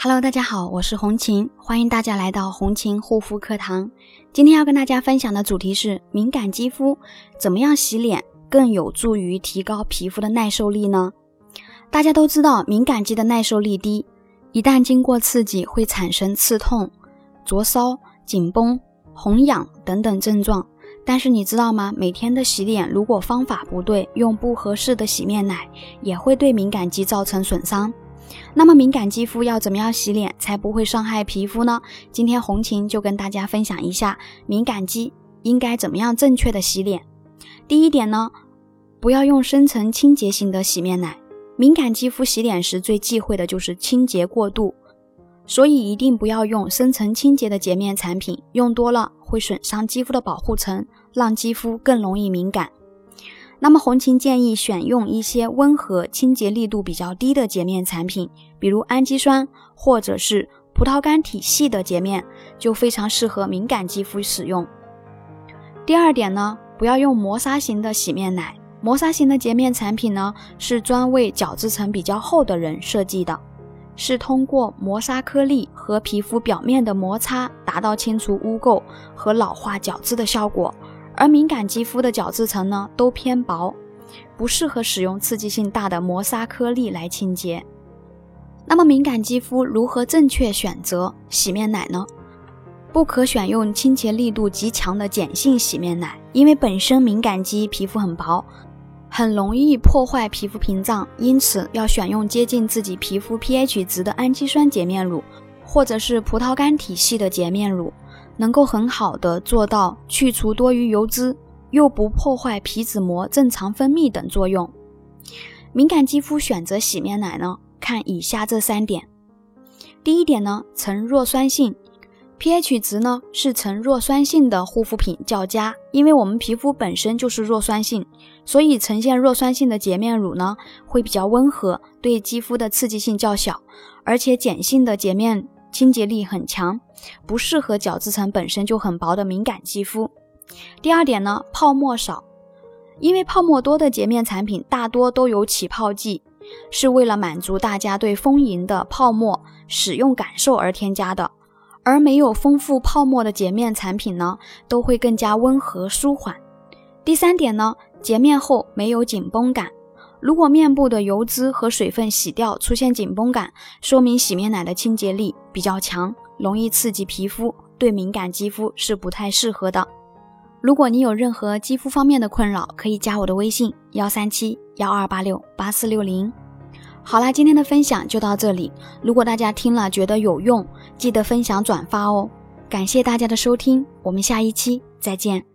Hello，大家好，我是红琴，欢迎大家来到红琴护肤课堂。今天要跟大家分享的主题是敏感肌肤怎么样洗脸更有助于提高皮肤的耐受力呢？大家都知道敏感肌的耐受力低，一旦经过刺激会产生刺痛、灼烧、紧绷、红痒等等症状。但是你知道吗？每天的洗脸如果方法不对，用不合适的洗面奶也会对敏感肌造成损伤。那么敏感肌肤要怎么样洗脸才不会伤害皮肤呢？今天红琴就跟大家分享一下敏感肌应该怎么样正确的洗脸。第一点呢，不要用深层清洁型的洗面奶。敏感肌肤洗脸时最忌讳的就是清洁过度，所以一定不要用深层清洁的洁面产品，用多了会损伤肌肤的保护层，让肌肤更容易敏感。那么红琴建议选用一些温和、清洁力度比较低的洁面产品，比如氨基酸或者是葡萄干体系的洁面，就非常适合敏感肌肤使用。第二点呢，不要用磨砂型的洗面奶。磨砂型的洁面产品呢，是专为角质层比较厚的人设计的，是通过磨砂颗粒和皮肤表面的摩擦，达到清除污垢和老化角质的效果。而敏感肌肤的角质层呢都偏薄，不适合使用刺激性大的磨砂颗粒来清洁。那么敏感肌肤如何正确选择洗面奶呢？不可选用清洁力度极强的碱性洗面奶，因为本身敏感肌皮肤很薄，很容易破坏皮肤屏障，因此要选用接近自己皮肤 pH 值的氨基酸洁面乳，或者是葡萄干体系的洁面乳。能够很好的做到去除多余油脂，又不破坏皮脂膜正常分泌等作用。敏感肌肤选择洗面奶呢，看以下这三点。第一点呢，呈弱酸性，pH 值呢是呈弱酸性的护肤品较佳，因为我们皮肤本身就是弱酸性，所以呈现弱酸性的洁面乳呢会比较温和，对肌肤的刺激性较小，而且碱性的洁面。清洁力很强，不适合角质层本身就很薄的敏感肌肤。第二点呢，泡沫少，因为泡沫多的洁面产品大多都有起泡剂，是为了满足大家对丰盈的泡沫使用感受而添加的。而没有丰富泡沫的洁面产品呢，都会更加温和舒缓。第三点呢，洁面后没有紧绷感。如果面部的油脂和水分洗掉出现紧绷感，说明洗面奶的清洁力比较强，容易刺激皮肤，对敏感肌肤是不太适合的。如果你有任何肌肤方面的困扰，可以加我的微信幺三七幺二八六八四六零。好啦，今天的分享就到这里。如果大家听了觉得有用，记得分享转发哦。感谢大家的收听，我们下一期再见。